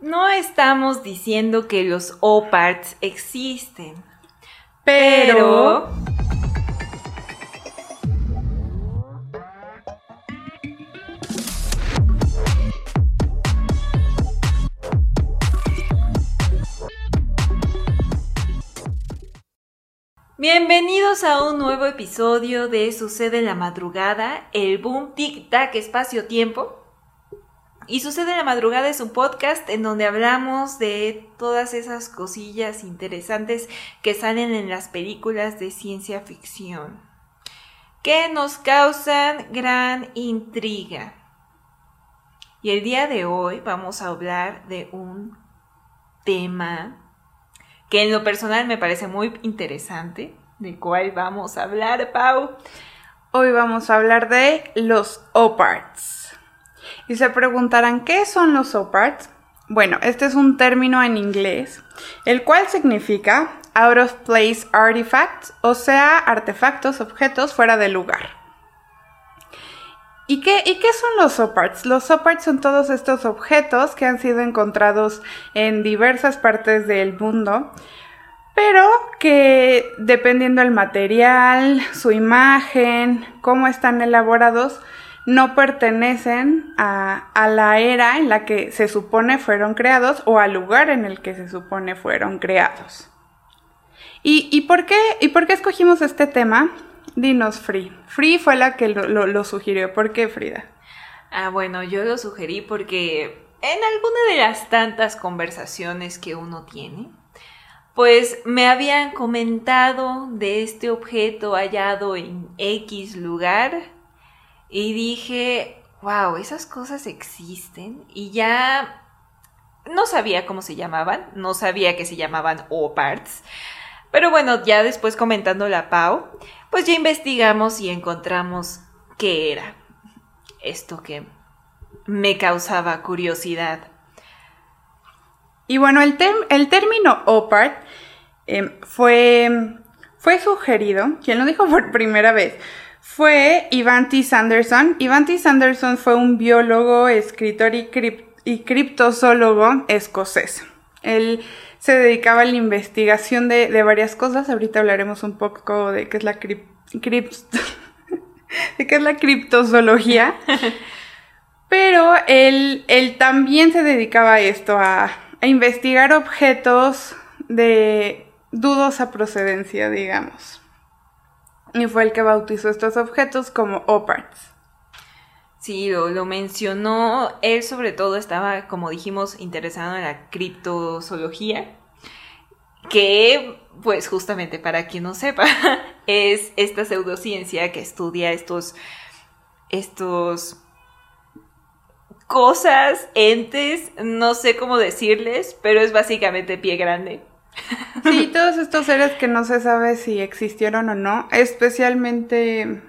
No estamos diciendo que los OPARTs existen, pero... Bienvenidos a un nuevo episodio de Sucede en la Madrugada, el Boom Tic Tac Espacio Tiempo. Y Sucede en la Madrugada es un podcast en donde hablamos de todas esas cosillas interesantes que salen en las películas de ciencia ficción, que nos causan gran intriga. Y el día de hoy vamos a hablar de un tema que en lo personal me parece muy interesante, de cuál vamos a hablar, Pau. Hoy vamos a hablar de los OPARTs. Y se preguntarán, ¿qué son los OPARTs? Bueno, este es un término en inglés, el cual significa out of place artifacts, o sea, artefactos, objetos fuera de lugar. ¿Y qué, ¿Y qué, son los OPARTs? Los OPARTs son todos estos objetos que han sido encontrados en diversas partes del mundo, pero que dependiendo del material, su imagen, cómo están elaborados, no pertenecen a, la era en la que se supone fueron creados o al lugar en el que se supone fueron creados. ¿Y, por, qué, y por qué escogimos este tema? Dinos, Free. Free fue la que lo, sugirió. ¿Por qué, Frida? Ah, bueno, yo lo sugerí porque en alguna de las tantas conversaciones que uno tiene, pues me habían comentado de este objeto hallado en X lugar y dije, wow, esas cosas existen y ya no sabía cómo se llamaban, no sabía que se llamaban O-Parts, pero bueno, ya después comentando la Pau, pues ya investigamos y encontramos qué era esto que me causaba curiosidad. Y bueno, el, el término O-Part em, fue, fue sugerido, quien lo dijo por primera vez, fue Ivan T. Sanderson. Ivan T. Sanderson fue un biólogo, escritor y, criptozoólogo escocés. Él se dedicaba a la investigación de, varias cosas. Ahorita hablaremos un poco de qué es la de qué es la criptozoología. Pero él, él, también se dedicaba a esto, a, a investigar objetos de dudosa procedencia, digamos y fue el que bautizó estos objetos como OPARTs. Sí, lo, mencionó. Él sobre todo estaba, como dijimos, interesado en la criptozoología, que, pues justamente para quien no sepa, es esta pseudociencia que estudia estos, estos cosas, entes, no sé cómo decirles, pero es básicamente pie grande. Sí, todos estos seres que no se sabe si existieron o no, especialmente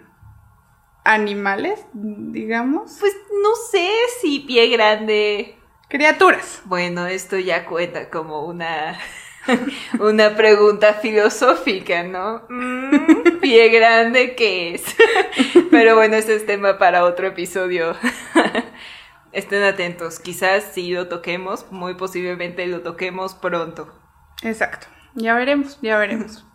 animales, digamos. Pues no sé si pie grande. Criaturas. Bueno, esto ya cuenta como una una pregunta filosófica, ¿no? Mm, pie grande, ¿qué es? Pero bueno, ese es tema para otro episodio. Estén atentos, quizás si lo toquemos, muy posiblemente lo toquemos pronto. Exacto. Ya veremos, ya veremos.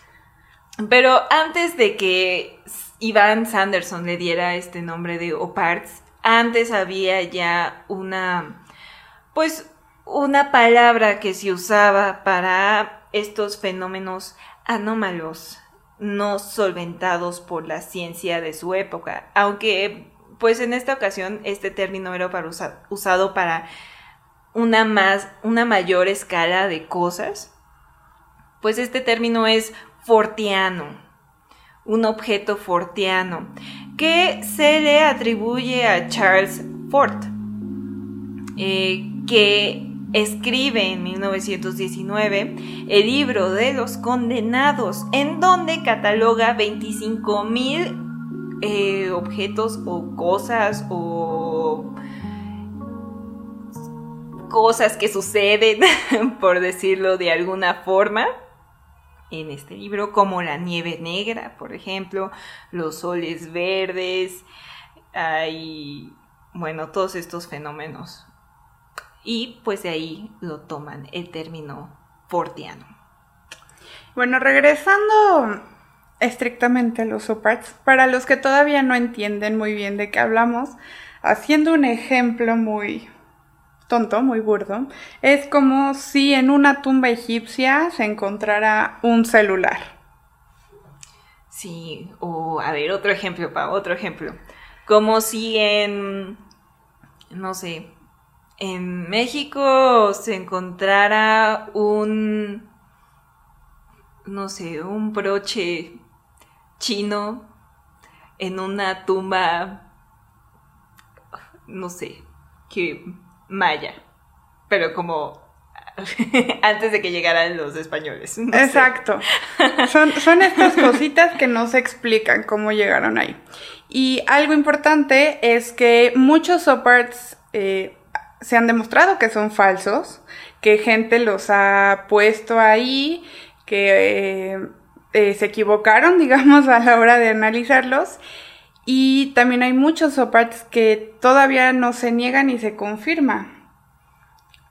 Pero antes de que Ivan Sanderson le diera este nombre de Oparts, antes había ya una, pues, una palabra que se usaba para estos fenómenos anómalos, no solventados por la ciencia de su época, aunque, pues, en esta ocasión este término era para usado para una más, una mayor escala de cosas, pues este término es fortiano, un objeto fortiano, que se le atribuye a Charles Fort, eh, que escribe en 1919 el libro de los condenados, en donde cataloga 25 mil eh, objetos o cosas o cosas que suceden, por decirlo de alguna forma, en este libro, como la nieve negra, por ejemplo, los soles verdes, hay, bueno, todos estos fenómenos y pues de ahí lo toman el término fortiano. Bueno, regresando estrictamente a los soparts, para los que todavía no entienden muy bien de qué hablamos, haciendo un ejemplo muy tonto, muy burdo, es como si en una tumba egipcia se encontrara un celular. Sí, o a ver, otro ejemplo, pa, otro ejemplo. Como si en, no sé, en México se encontrara un, no sé, un broche chino en una tumba, no sé, que maya, pero como antes de que llegaran los españoles. Exacto. Son, son estas cositas que no se explican cómo llegaron ahí. Y algo importante es que muchos soparts eh, se han demostrado que son falsos, que gente los ha puesto ahí, que eh, eh, se equivocaron, digamos, a la hora de analizarlos. Y también hay muchos soparts que todavía no se niegan y se confirma.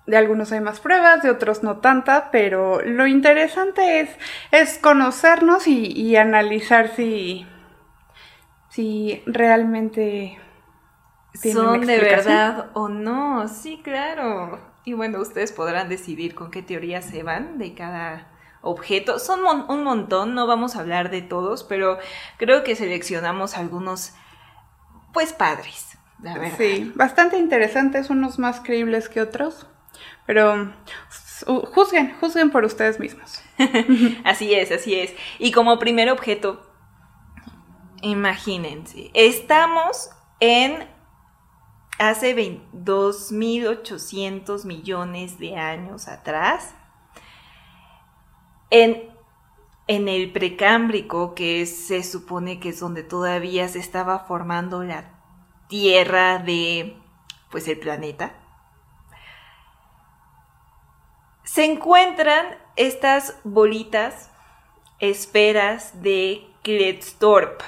De algunos hay más pruebas, de otros no tanta, pero lo interesante es, es conocernos y, analizar si, si realmente son de verdad o no. Sí, claro. Y bueno, ustedes podrán decidir con qué teoría se van de cada objeto. Son un montón, no vamos a hablar de todos, pero creo que seleccionamos algunos, pues padres, la verdad. Sí, bastante interesantes, unos más creíbles que otros, pero juzguen, juzguen por ustedes mismos. así es, así es. Y como primer objeto, imagínense, estamos en hace 2.800 millones de años atrás en, el precámbrico, que se supone que es donde todavía se estaba formando la Tierra de, pues, el planeta, se encuentran estas bolitas, esferas de Kletzdorp,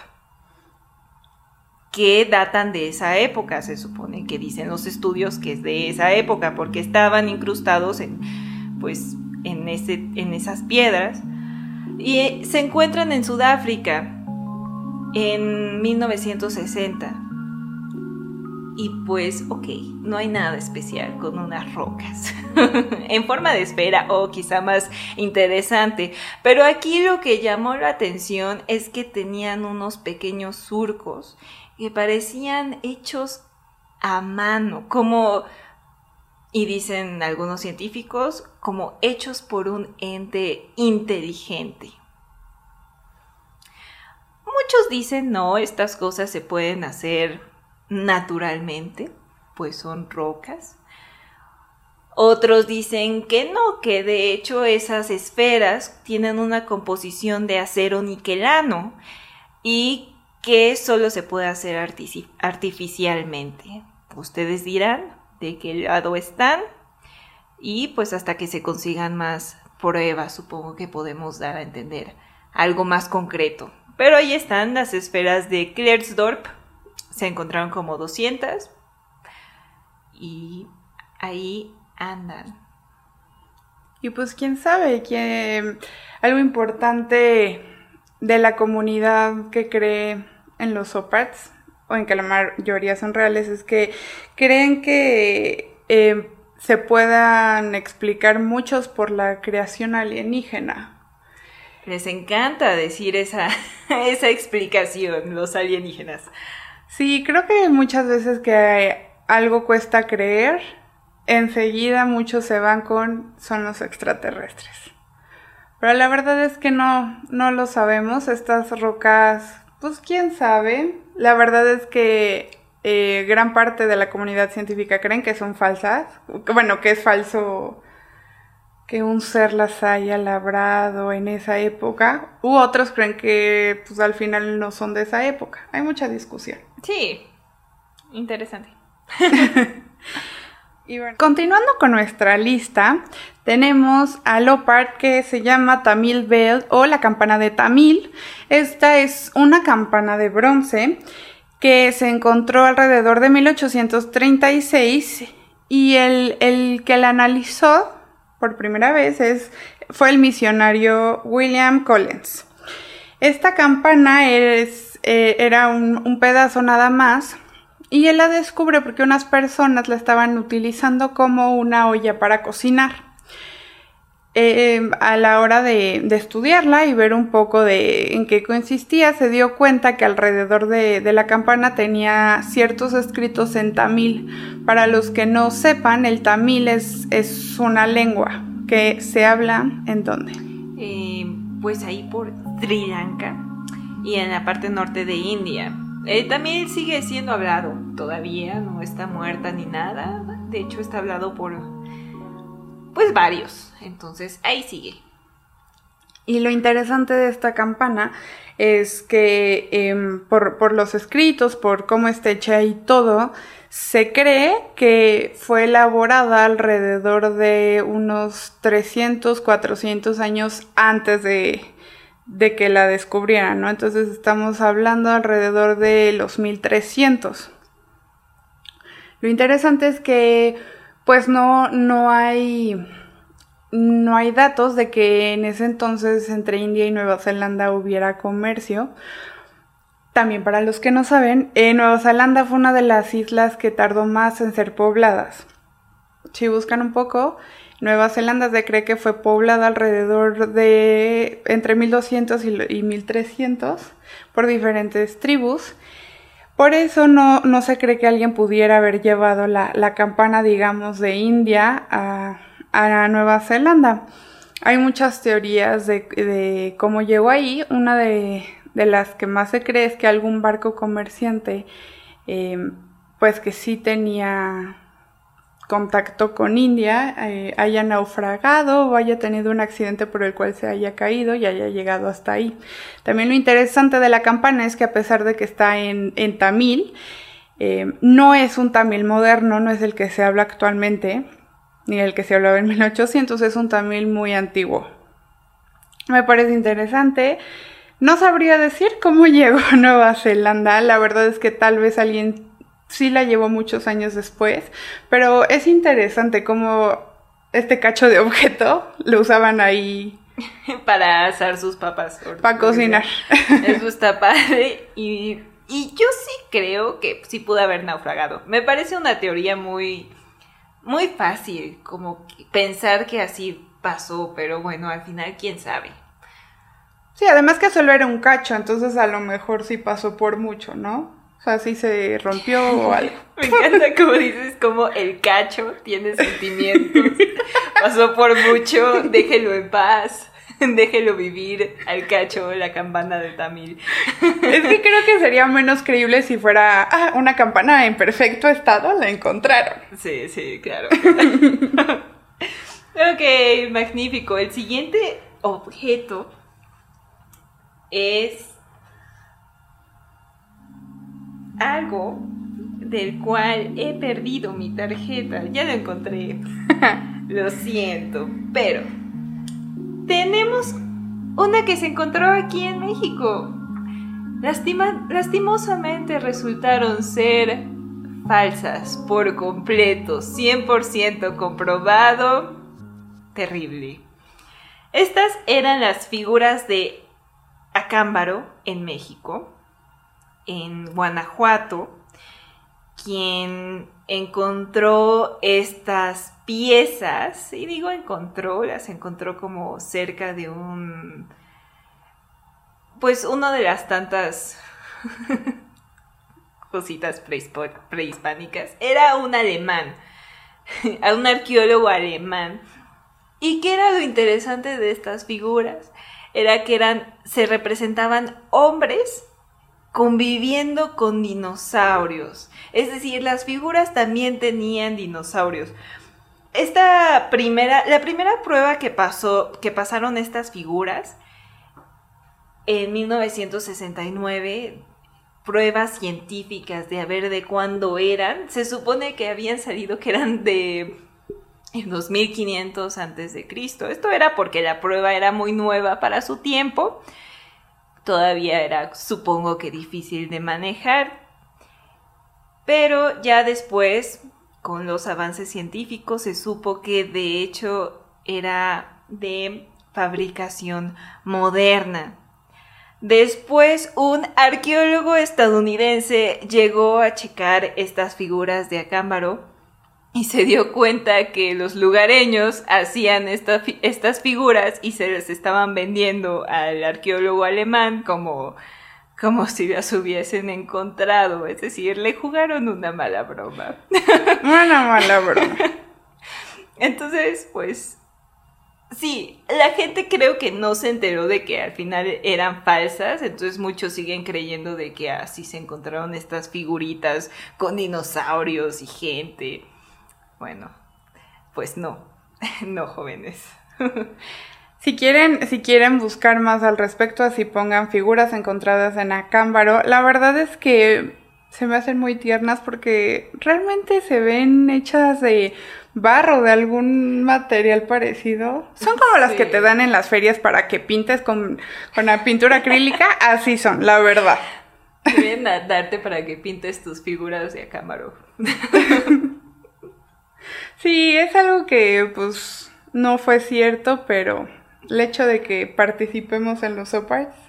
que datan de esa época, se supone que dicen los estudios que es de esa época, porque estaban incrustados en, pues, en, ese, en esas piedras y se encuentran en Sudáfrica en 1960. Y pues, ok, no hay nada especial con unas rocas en forma de esfera o quizá más interesante. Pero aquí lo que llamó la atención es que tenían unos pequeños surcos que parecían hechos a mano, como y dicen algunos científicos como hechos por un ente inteligente. Muchos dicen no, estas cosas se pueden hacer naturalmente, pues son rocas. Otros dicen que no, que de hecho esas esferas tienen una composición de acero niquelano y que solo se puede hacer artificialmente. Ustedes dirán, de qué lado están y pues hasta que se consigan más pruebas supongo que podemos dar a entender algo más concreto. Pero ahí están las esferas de Klerksdorp, se encontraron como 200 y ahí andan. Y pues quién sabe que algo importante de la comunidad que cree en los Soparts o en que la mayoría son reales, es que creen que eh, se puedan explicar muchos por la creación alienígena. Les encanta decir esa, esa explicación, los alienígenas. Sí, creo que muchas veces que algo cuesta creer, enseguida muchos se van con son los extraterrestres. Pero la verdad es que no, no lo sabemos. Estas rocas, pues quién sabe. La verdad es que eh, gran parte de la comunidad científica creen que son falsas. Bueno, que es falso que un ser las haya labrado en esa época. U otros creen que pues al final no son de esa época. Hay mucha discusión. Sí, interesante. continuando con nuestra lista, tenemos a Lopard que se llama Tamil Bell o la campana de Tamil. Esta es una campana de bronce que se encontró alrededor de 1836 y el, el que la analizó por primera vez es, fue el misionario William Collins. Esta campana es, eh, era un pedazo nada más y él la descubre porque unas personas la estaban utilizando como una olla para cocinar. Eh, a la hora de, estudiarla y ver un poco de en qué consistía, se dio cuenta que alrededor de, la campana tenía ciertos escritos en tamil. Para los que no sepan, el tamil es, es una lengua que se habla en dónde? Eh, pues ahí por Sri Lanka y en la parte norte de India. Eh, también sigue siendo hablado todavía, no está muerta ni nada. De hecho, está hablado por pues varios. Entonces, ahí sigue. Y lo interesante de esta campana es que em, por, por, los escritos, por cómo está hecha y todo, se cree que fue elaborada alrededor de unos 300, 400 años antes de, de que la descubrieran, ¿no? Entonces estamos hablando alrededor de los 1300. Lo interesante es que pues no, no hay no hay datos de que en ese entonces entre India y Nueva Zelanda hubiera comercio. También para los que no saben, eh, Nueva Zelanda fue una de las islas que tardó más en ser pobladas. Si buscan un poco, Nueva Zelanda se cree que fue poblada alrededor de entre 1200 y 1300 por diferentes tribus. Por eso no, no se cree que alguien pudiera haber llevado la, campana, digamos, de India a, a, Nueva Zelanda. Hay muchas teorías de, de cómo llegó ahí. Una de, de, las que más se cree es que algún barco comerciante, eh, pues que sí tenía contacto con India eh, haya naufragado o haya tenido un accidente por el cual se haya caído y haya llegado hasta ahí. También lo interesante de la campana es que a pesar de que está en, tamil, eh, no es un tamil moderno, no es el que se habla actualmente, ni el que se hablaba en 1800, es un tamil muy antiguo. Me parece interesante. No sabría decir cómo llegó a Nueva Zelanda, la verdad es que tal vez alguien sí la llevó muchos años después, pero es interesante cómo este cacho de objeto lo usaban ahí. Para asar sus papas. Para cocinar. Eso está padre. Y, y yo sí creo que sí pudo haber naufragado. Me parece una teoría muy, muy fácil, como pensar que así pasó, pero bueno, al final, quién sabe. Sí, además que solo era un cacho, entonces a lo mejor sí pasó por mucho, ¿no? O sea, sí se rompió o algo. Me encanta como dices, como el cacho tiene sentimientos. Pasó por mucho, déjelo en paz. Déjelo vivir al cacho la campana de Tamil. Es que creo que sería menos creíble si fuera ah, una campana en perfecto estado, la encontraron. Sí, sí, claro. ok, magnífico. El siguiente objeto es algo del cual he perdido mi tarjeta. Ya lo encontré. lo siento, pero tenemos una que se encontró aquí en México. lastimosamente resultaron ser falsas por completo, 100% comprobado. Terrible. Estas eran las figuras de Acámbaro en México en Guanajuato, quien encontró estas piezas, y digo encontró, las encontró como cerca de un, pues uno de las tantas cositas prehispánicas, era un alemán, un arqueólogo alemán. ¿Y qué era lo interesante de estas figuras? Era que eran, se representaban hombres conviviendo con dinosaurios. Es decir, las figuras también tenían dinosaurios. Esta primera, la primera prueba que pasó, que pasaron estas figuras en 1969, pruebas científicas de a ver de cuándo eran, se supone que habían salido que eran de 2500 antes de Cristo. Esto era porque la prueba era muy nueva para su tiempo todavía era, supongo que difícil de manejar. Pero ya después, con los avances científicos se supo que de hecho era de fabricación moderna. Después, un arqueólogo estadounidense llegó a checar estas figuras de Acámbaro y se dio cuenta que los lugareños hacían estas figuras y se les estaban vendiendo al arqueólogo alemán como, como si las hubiesen encontrado. Es decir, le jugaron una mala broma. Una mala broma. Entonces, pues Sí, la gente creo que no se enteró de que al final eran falsas, entonces muchos siguen creyendo de que así se encontraron estas figuritas con dinosaurios y gente. Bueno, pues no, no jóvenes. Si quieren, si quieren buscar más al respecto, así pongan figuras encontradas en Acámbaro. La verdad es que se me hacen muy tiernas porque realmente se ven hechas de barro, de algún material parecido. Son como las que te dan en las ferias para que pintes con, con la pintura acrílica. Así son, la verdad. Deben darte para que pintes tus figuras de acámaro. Sí, es algo que pues no fue cierto, pero el hecho de que participemos en los OPARTS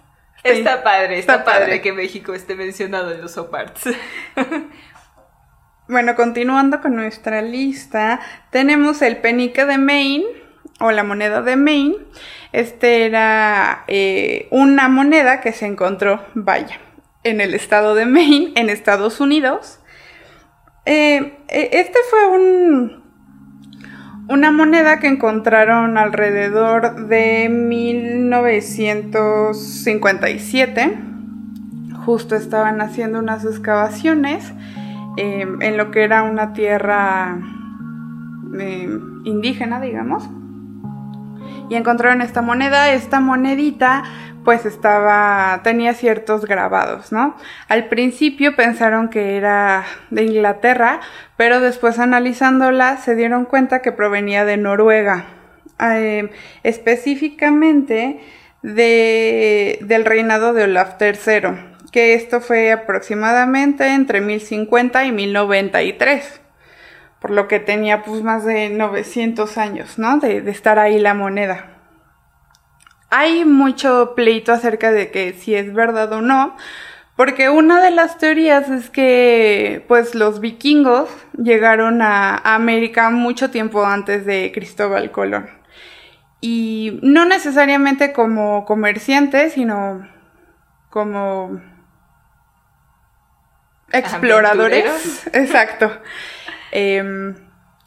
Está, padre, está, padre. que México esté mencionado en los OPARTS. Bueno, continuando con nuestra lista, tenemos el penique de Maine o la moneda de Maine. Este era eh, una moneda que se encontró, vaya, en el estado de Maine, en Estados Unidos. Eh, e, este fue un, una moneda que encontraron alrededor de 1957. Justo estaban haciendo unas excavaciones Em, en lo que era una tierra em, indígena, digamos. Y encontraron esta moneda, esta monedita pues estaba, tenía ciertos grabados, ¿no? Al principio pensaron que era de Inglaterra, pero después analizándola se dieron cuenta que provenía de Noruega, em, específicamente de, del reinado de Olaf III que esto fue aproximadamente entre 1050 y 1093, por lo que tenía pues más de 900 años, ¿no? De, estar ahí la moneda. Hay mucho pleito acerca de que si es verdad o no, porque una de las teorías es que pues los vikingos llegaron a América mucho tiempo antes de Cristóbal Colón. Y no necesariamente como comerciantes, sino como exploradores. Exacto. Em,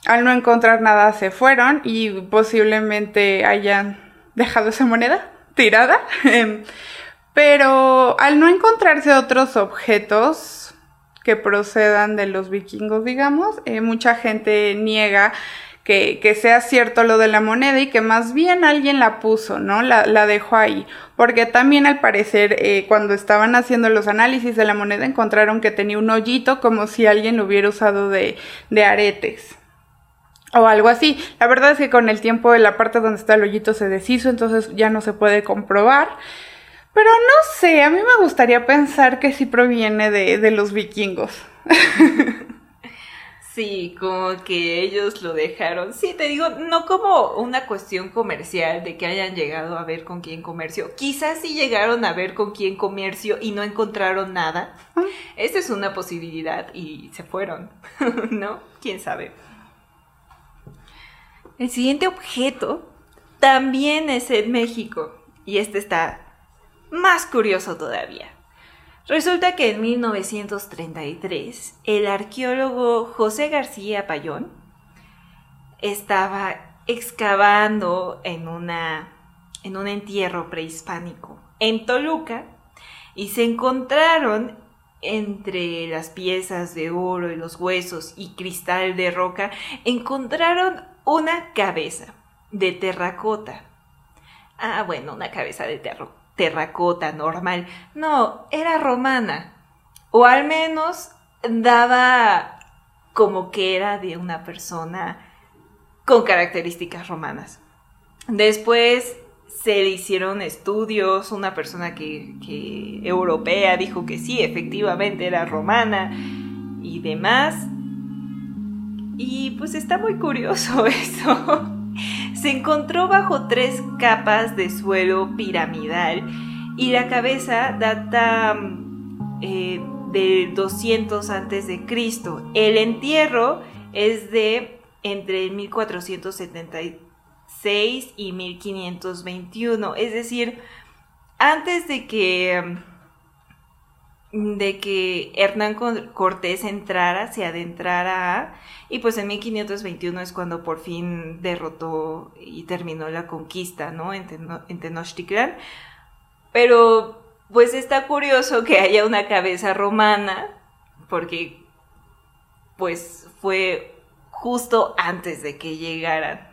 al no encontrar nada se fueron y posiblemente hayan dejado esa moneda tirada. Em, pero al no encontrarse otros objetos que procedan de los vikingos, digamos, eh, mucha gente niega que, sea cierto lo de la moneda y que más bien alguien la puso, ¿no? La, dejó ahí. Porque también al parecer eh, cuando estaban haciendo los análisis de la moneda encontraron que tenía un hoyito como si alguien lo hubiera usado de, de aretes. O algo así. La verdad es que con el tiempo la parte donde está el hoyito se deshizo, entonces ya no se puede comprobar. Pero no sé, a mí me gustaría pensar que sí proviene de, de los vikingos. Sí, como que ellos lo dejaron. Sí, te digo, no como una cuestión comercial de que hayan llegado a ver con quién comercio. Quizás sí llegaron a ver con quién comercio y no encontraron nada. Esa es una posibilidad y se fueron, ¿no? ¿Quién sabe? El siguiente objeto también es en México y este está más curioso todavía. Resulta que en 1933 el arqueólogo José García Payón estaba excavando en, una, en un entierro prehispánico en Toluca y se encontraron entre las piezas de oro y los huesos y cristal de roca, encontraron una cabeza de terracota. Ah, bueno, una cabeza de terracota normal. No, era romana. O al menos daba como que era de una persona con características romanas. Después se le hicieron estudios, una persona que, que, europea dijo que sí, efectivamente era romana y demás. Y pues está muy curioso eso. Se encontró bajo tres capas de suelo piramidal y la cabeza data eh, de 200 antes de Cristo. El entierro es de entre 1476 y 1521, es decir, antes de que de que Hernán Cortés entrara, se adentrara, y pues en 1521 es cuando por fin derrotó y terminó la conquista, ¿no? En, Tenochtitlan. Pero pues está curioso que haya una cabeza romana, porque pues fue justo antes de que llegaran.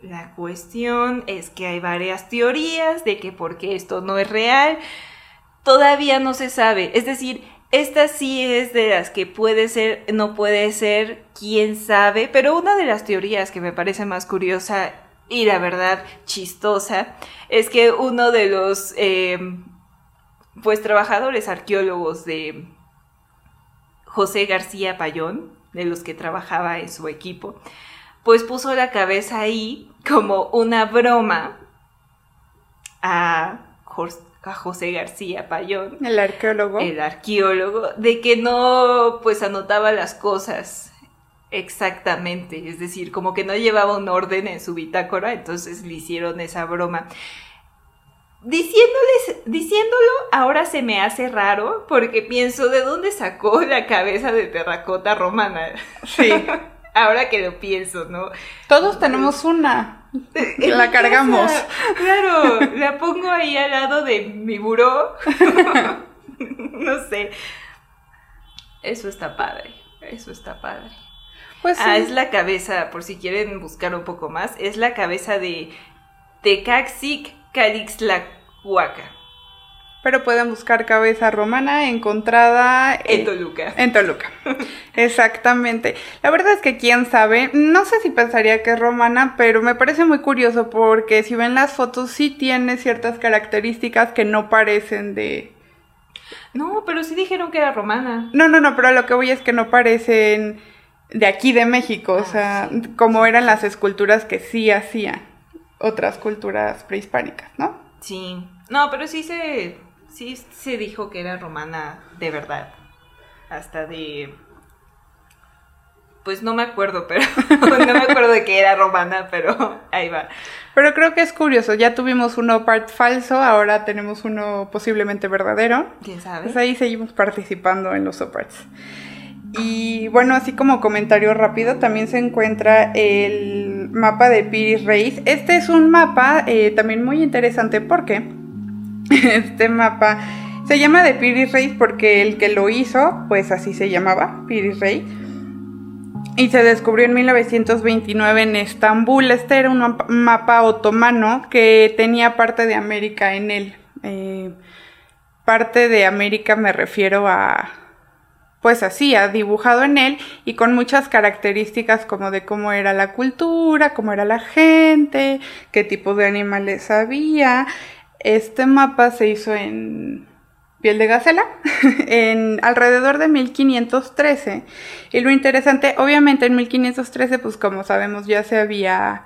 La cuestión es que hay varias teorías de que porque esto no es real, todavía no se sabe. Es decir, esta sí es de las que puede ser, no puede ser, quién sabe, pero una de las teorías que me parece más curiosa y la verdad chistosa es que uno de los em, pues trabajadores arqueólogos de José García Payón, de los que trabajaba en su equipo, pues puso la cabeza ahí como una broma a a José García Payón. El arqueólogo. El arqueólogo, de que no, pues anotaba las cosas exactamente, es decir, como que no llevaba un orden en su bitácora, entonces le hicieron esa broma. Diciéndoles, diciéndolo, ahora se me hace raro porque pienso de dónde sacó la cabeza de terracota romana. Sí. ahora que lo pienso, ¿no? Todos tenemos una. la cargamos. claro, la pongo ahí al lado de mi buró. no sé. Eso está padre. Eso está padre. Pues Ah, es la cabeza, por si quieren buscar un poco más, es la cabeza de Tecaxic Calixlahuaca pero pueden buscar cabeza romana encontrada en Toluca. En Toluca. Exactamente. La verdad es que quién sabe, no sé si pensaría que es romana, pero me parece muy curioso porque si ven las fotos sí tiene ciertas características que no parecen de No, pero sí dijeron que era romana. No, no, no, pero lo que voy es que no parecen de aquí de México, o ah, sea, como eran las esculturas que sí hacían otras culturas prehispánicas, ¿no? Sí. No, pero sí se sí se dijo que era romana de verdad. Hasta de... Pues no me acuerdo, pero no me acuerdo de que era romana, pero ahí va. Pero creo que es curioso, ya tuvimos uno part falso, ahora tenemos uno posiblemente verdadero. ¿Quién sabe? Pues ahí seguimos participando en los oparts. Y bueno, así como comentario rápido, también se encuentra el mapa de Piris Reis. Este es un mapa eh, también muy interesante porque este mapa se llama de Piris Reis porque el que lo hizo, pues así se llamaba, Piris Reis. Y se descubrió en 1929 en Estambul. Este era un mapa otomano que tenía parte de América en él. Eh, parte de América me refiero a, pues así, ha dibujado en él y con muchas características como de cómo era la cultura, cómo era la gente, qué tipo de animales había este mapa se hizo en piel de gacela en alrededor de 1513. Y lo interesante, obviamente en 1513, pues como sabemos ya se había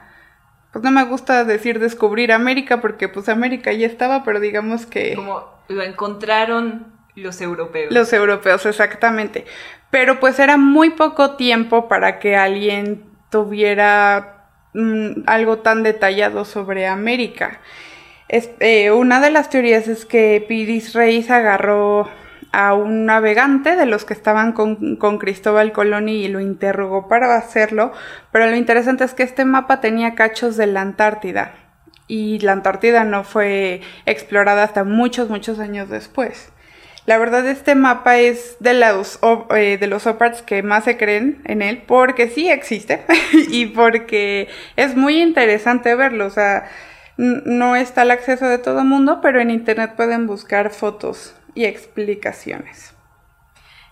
pues no me gusta decir descubrir América porque pues América ya estaba, pero digamos que como lo encontraron los europeos. Los europeos, exactamente. Pero pues era muy poco tiempo para que alguien tuviera mm, algo tan detallado sobre América. Eh, una de las teorías es que Piris Reis agarró a un navegante de los que estaban con, Cristóbal Colón y lo interrogó para hacerlo, pero lo interesante es que este mapa tenía cachos de la Antártida y la Antártida no fue explorada hasta muchos, muchos años después. La verdad este mapa es de los, eh, de los oparts que más se creen en él porque sí existe y porque es muy interesante verlo, o sea, no está al acceso de todo el mundo, pero en internet pueden buscar fotos y explicaciones.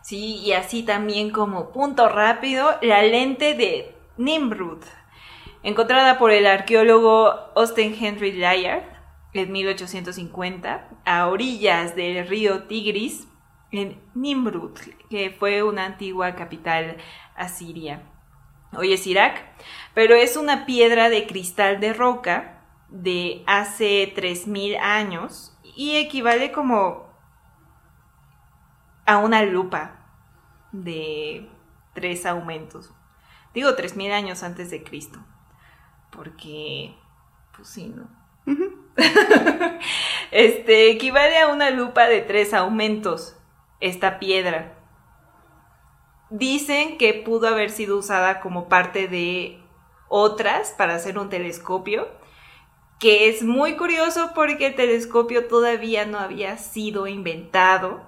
Sí, y así también como punto rápido, la lente de Nimrud, encontrada por el arqueólogo Austin Henry Layard en 1850 a orillas del río Tigris en Nimrud, que fue una antigua capital asiria. hoy es Irak, pero es una piedra de cristal de roca de hace 3.000 años y equivale como a una lupa de tres aumentos. Digo 3.000 años antes de Cristo, porque, pues sí, ¿no? este equivale a una lupa de tres aumentos, esta piedra. Dicen que pudo haber sido usada como parte de otras para hacer un telescopio, que es muy curioso porque el telescopio todavía no había sido inventado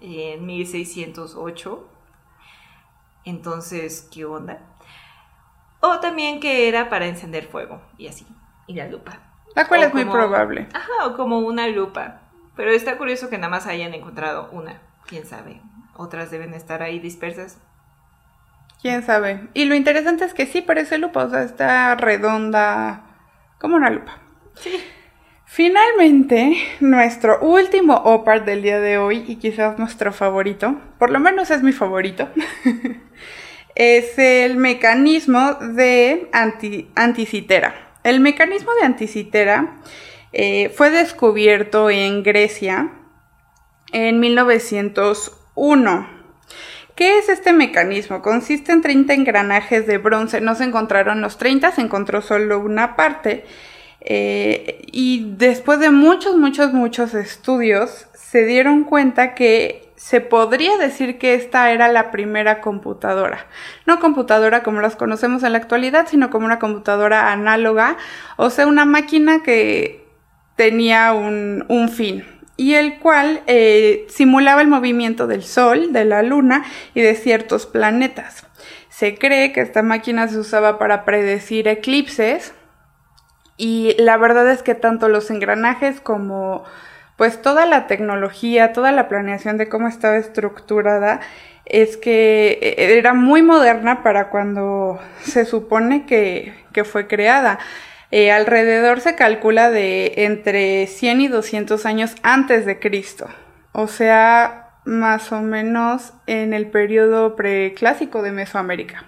en 1608. Entonces, ¿qué onda? O también que era para encender fuego y así, y la lupa. La cual es muy probable. Ajá, o como una lupa. Pero está curioso que nada más hayan encontrado una. Quién sabe. Otras deben estar ahí dispersas. Quién sabe. Y lo interesante es que sí parece lupa, o sea, está redonda como una lupa. Sí. Finalmente, nuestro último OPAR del día de hoy, y quizás nuestro favorito, por lo menos es mi favorito, es el mecanismo de anti anticitera. El mecanismo de anticitera eh, fue descubierto en Grecia en 1901. ¿Qué es este mecanismo? Consiste en 30 engranajes de bronce. No se encontraron los 30, se encontró solo una parte. Eh, y después de muchos, muchos, muchos estudios, se dieron cuenta que se podría decir que esta era la primera computadora. No computadora como las conocemos en la actualidad, sino como una computadora análoga, o sea, una máquina que tenía un, fin y el cual eh, simulaba el movimiento del Sol, de la Luna y de ciertos planetas. Se cree que esta máquina se usaba para predecir eclipses y la verdad es que tanto los engranajes como pues toda la tecnología, toda la planeación de cómo estaba estructurada es que eh, era muy moderna para cuando se supone que, fue creada. Eh, alrededor se calcula de entre 100 y 200 años antes de Cristo, o sea, más o menos en el periodo preclásico de Mesoamérica.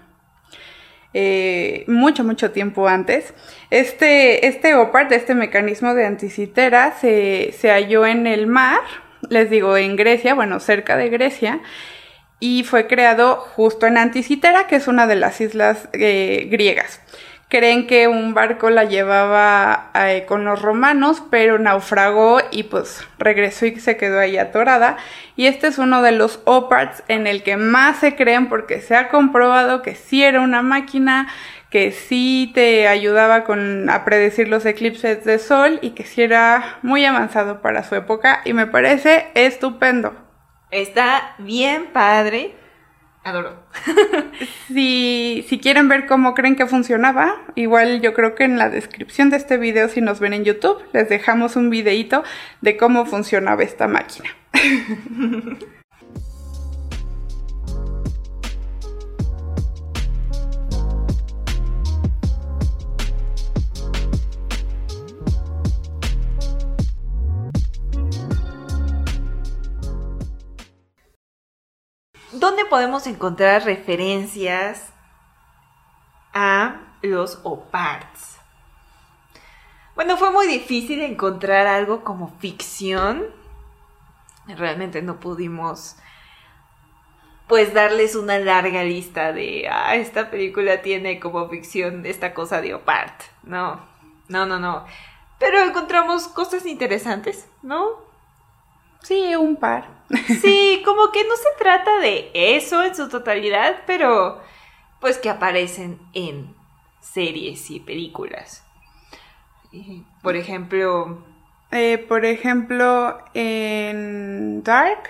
Eh, mucho, mucho tiempo antes. Este, este OPART, este mecanismo de anticitera, se, se halló en el mar, les digo, en Grecia, bueno, cerca de Grecia, y fue creado justo en Anticitera, que es una de las islas eh, griegas creen que un barco la llevaba eh, con los romanos, pero naufragó y pues regresó y se quedó ahí atorada. Y este es uno de los OPARTs en el que más se creen porque se ha comprobado que sí era una máquina, que sí te ayudaba con, a predecir los eclipses de sol y que sí era muy avanzado para su época y me parece estupendo. Está bien padre Adoro. si, si quieren ver cómo creen que funcionaba, igual yo creo que en la descripción de este video, si nos ven en YouTube, les dejamos un videito de cómo funcionaba esta máquina. ¿Dónde podemos encontrar referencias a los OPARTs? Bueno, fue muy difícil encontrar algo como ficción. Realmente no pudimos pues darles una larga lista de, ah, esta película tiene como ficción esta cosa de OPART. No, no, no, no. Pero encontramos cosas interesantes, ¿no? Sí, un par. Sí, como que no se trata de eso en su totalidad, pero pues que aparecen en series y películas. Por ejemplo... Eh, por ejemplo, en Dark,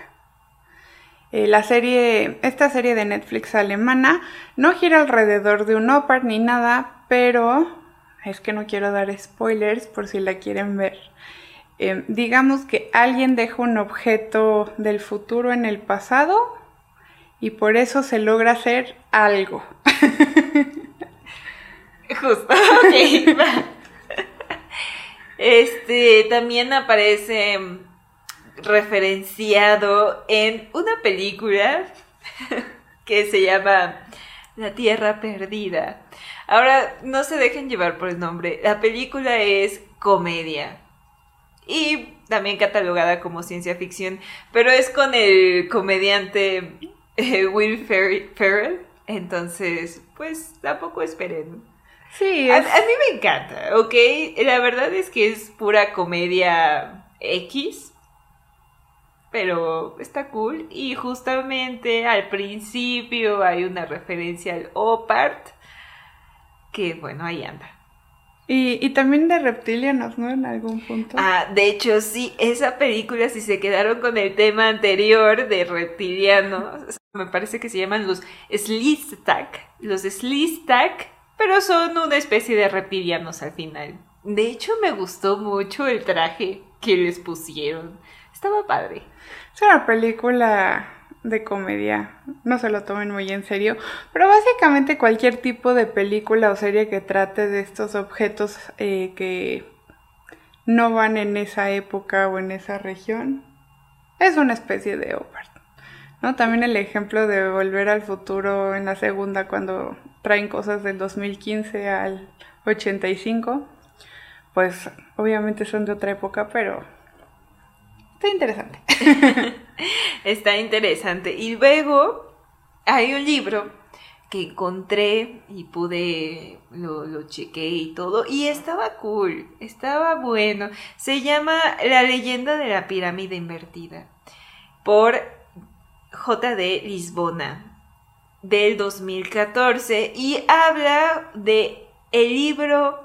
eh, la serie, esta serie de Netflix alemana, no gira alrededor de un opar ni nada, pero es que no quiero dar spoilers por si la quieren ver. Em, digamos que alguien deja un objeto del futuro en el pasado y por eso se logra hacer algo. Justo, Este también aparece referenciado en una película que se llama La Tierra Perdida. Ahora, no se dejen llevar por el nombre. La película es comedia. Y también catalogada como ciencia ficción, pero es con el comediante eh, Will Ferrell. Entonces, pues tampoco esperen. Sí, a, a, mí me encanta, ¿ok? La verdad es que es pura comedia X, pero está cool. Y justamente al principio hay una referencia al Opart, que bueno, ahí anda. Y, y, también de reptilianos, ¿no? En algún punto. Ah, de hecho, sí, esa película, si se quedaron con el tema anterior de reptilianos, me parece que se llaman los Slistak. Los Slistak, pero son una especie de reptilianos al final. De hecho, me gustó mucho el traje que les pusieron. Estaba padre. Es una película de comedia, no se lo tomen muy en serio, pero básicamente cualquier tipo de película o serie que trate de estos objetos eh, que no van en esa época o en esa región, es una especie de opart. ¿no? También el ejemplo de Volver al Futuro en la segunda cuando traen cosas del 2015 al 85, pues obviamente son de otra época, pero está interesante. Está interesante. Y luego hay un libro que encontré y pude, lo, lo chequé y todo, y estaba cool, estaba bueno. Se llama La leyenda de la pirámide invertida, por J.D. Lisbona, del 2014, y habla de el libro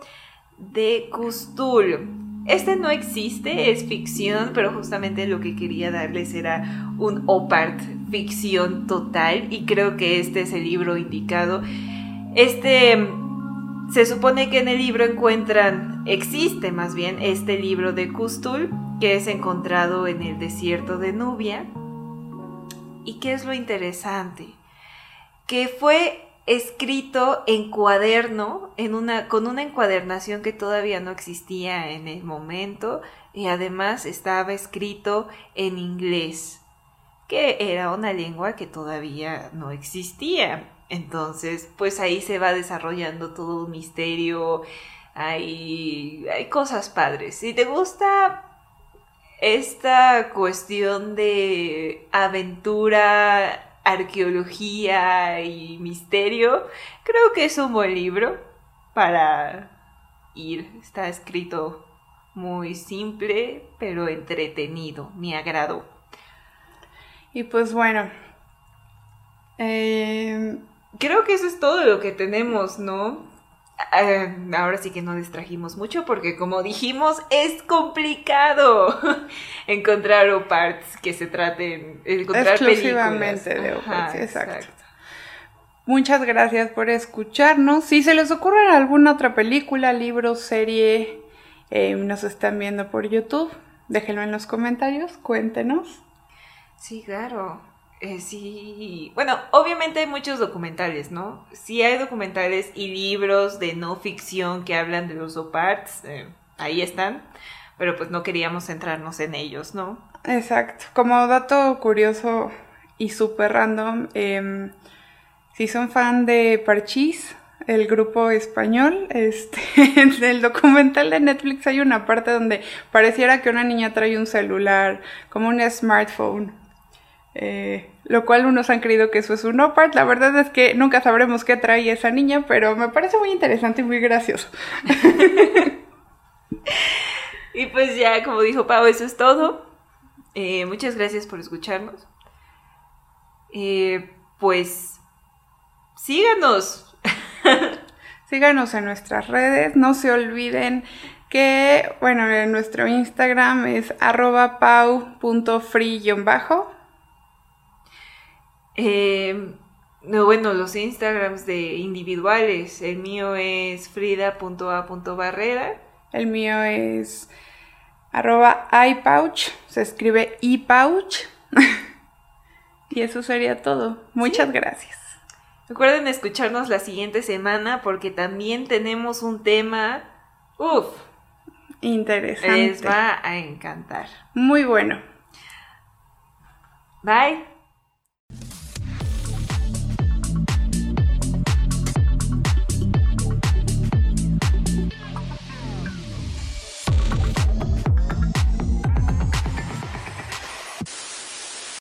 de Custul este no existe, es ficción, pero justamente lo que quería darles era un opart, ficción total, y creo que este es el libro indicado. Este se supone que en el libro encuentran, existe más bien este libro de Custul, que es encontrado en el desierto de Nubia. ¿Y qué es lo interesante? Que fue escrito en cuaderno, en una, con una encuadernación que todavía no existía en el momento, y además estaba escrito en inglés, que era una lengua que todavía no existía. Entonces, pues ahí se va desarrollando todo un misterio, hay, hay cosas padres. Si te gusta esta cuestión de aventura arqueología y misterio, creo que es un buen libro para ir. Está escrito muy simple, pero entretenido, me agradó. Y pues bueno, eh, creo que eso es todo lo que tenemos, ¿no? Eh, ahora sí que no distrajimos mucho porque como dijimos es complicado encontrar oparts que se traten encontrar exclusivamente de oparts, exacto. Muchas gracias por escucharnos. Si se les ocurre alguna otra película, libro, serie, eh, nos están viendo por YouTube, déjenlo en los comentarios, cuéntenos. Sí, claro. Eh, sí, bueno, obviamente hay muchos documentales, ¿no? Sí hay documentales y libros de no ficción que hablan de los oparts, eh, ahí están, pero pues no queríamos centrarnos en ellos, ¿no? Exacto, como dato curioso y súper random, em, si son fan de Parchís, el grupo español, este, en el documental de Netflix hay una parte donde pareciera que una niña trae un celular, como un smartphone eh, lo cual unos han creído que eso es un opart. La verdad es que nunca sabremos qué trae esa niña, pero me parece muy interesante y muy gracioso. y pues ya, como dijo Pau, eso es todo. Eh, muchas gracias por escucharnos. Eh, pues síganos. síganos en nuestras redes. No se olviden que, bueno, en nuestro Instagram es arroba pau.free-bajo eh, no, bueno, los Instagrams de individuales. El mío es frida.a.barrera. El mío es arroba iPouch. Se escribe iPouch. y eso sería todo. Muchas gracias. Recuerden escucharnos la siguiente semana porque también tenemos un tema. Uf. Interesante. Les va a encantar. Muy bueno. Bye.